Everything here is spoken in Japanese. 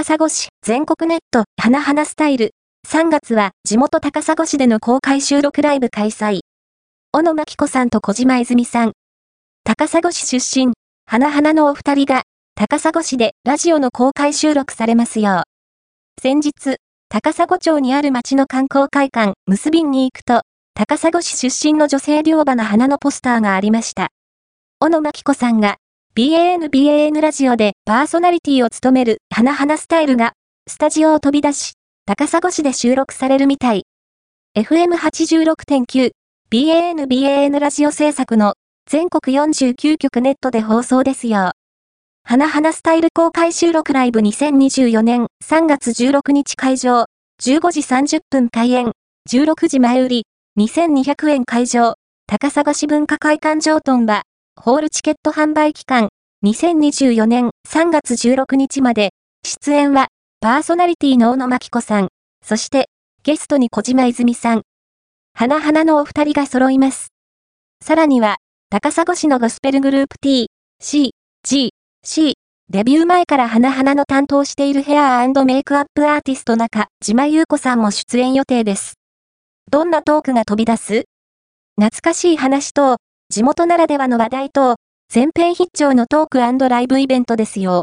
高砂市全国ネット花々スタイル。3月は地元高砂市での公開収録ライブ開催。小野真紀子さんと小島泉さん。高砂市出身、花々のお二人が、高砂市でラジオの公開収録されますよう。先日、高砂町にある町の観光会館、結びに行くと、高砂市出身の女性両馬の花のポスターがありました。小野真紀子さんが、BAN BAN ラジオでパーソナリティを務める花々スタイルが、スタジオを飛び出し、高砂市で収録されるみたい。FM86.9、BAN BAN ラジオ制作の全国49局ネットで放送ですよ。花々スタイル公開収録ライブ2024年3月16日会場、15時30分開演、16時前売り、2200円会場、高砂市文化会館上トンは、ホールチケット販売期間、2024年3月16日まで、出演は、パーソナリティの小野真紀子さん、そして、ゲストに小島泉さん。花々のお二人が揃います。さらには、高砂市のゴスペルグループ T、C、G、C、デビュー前から花々の担当しているヘアメイクアップアーティスト中、島優子さんも出演予定です。どんなトークが飛び出す？懐かしい話と、地元ならではの話題と、全編必聴のトークライブイベントですよ。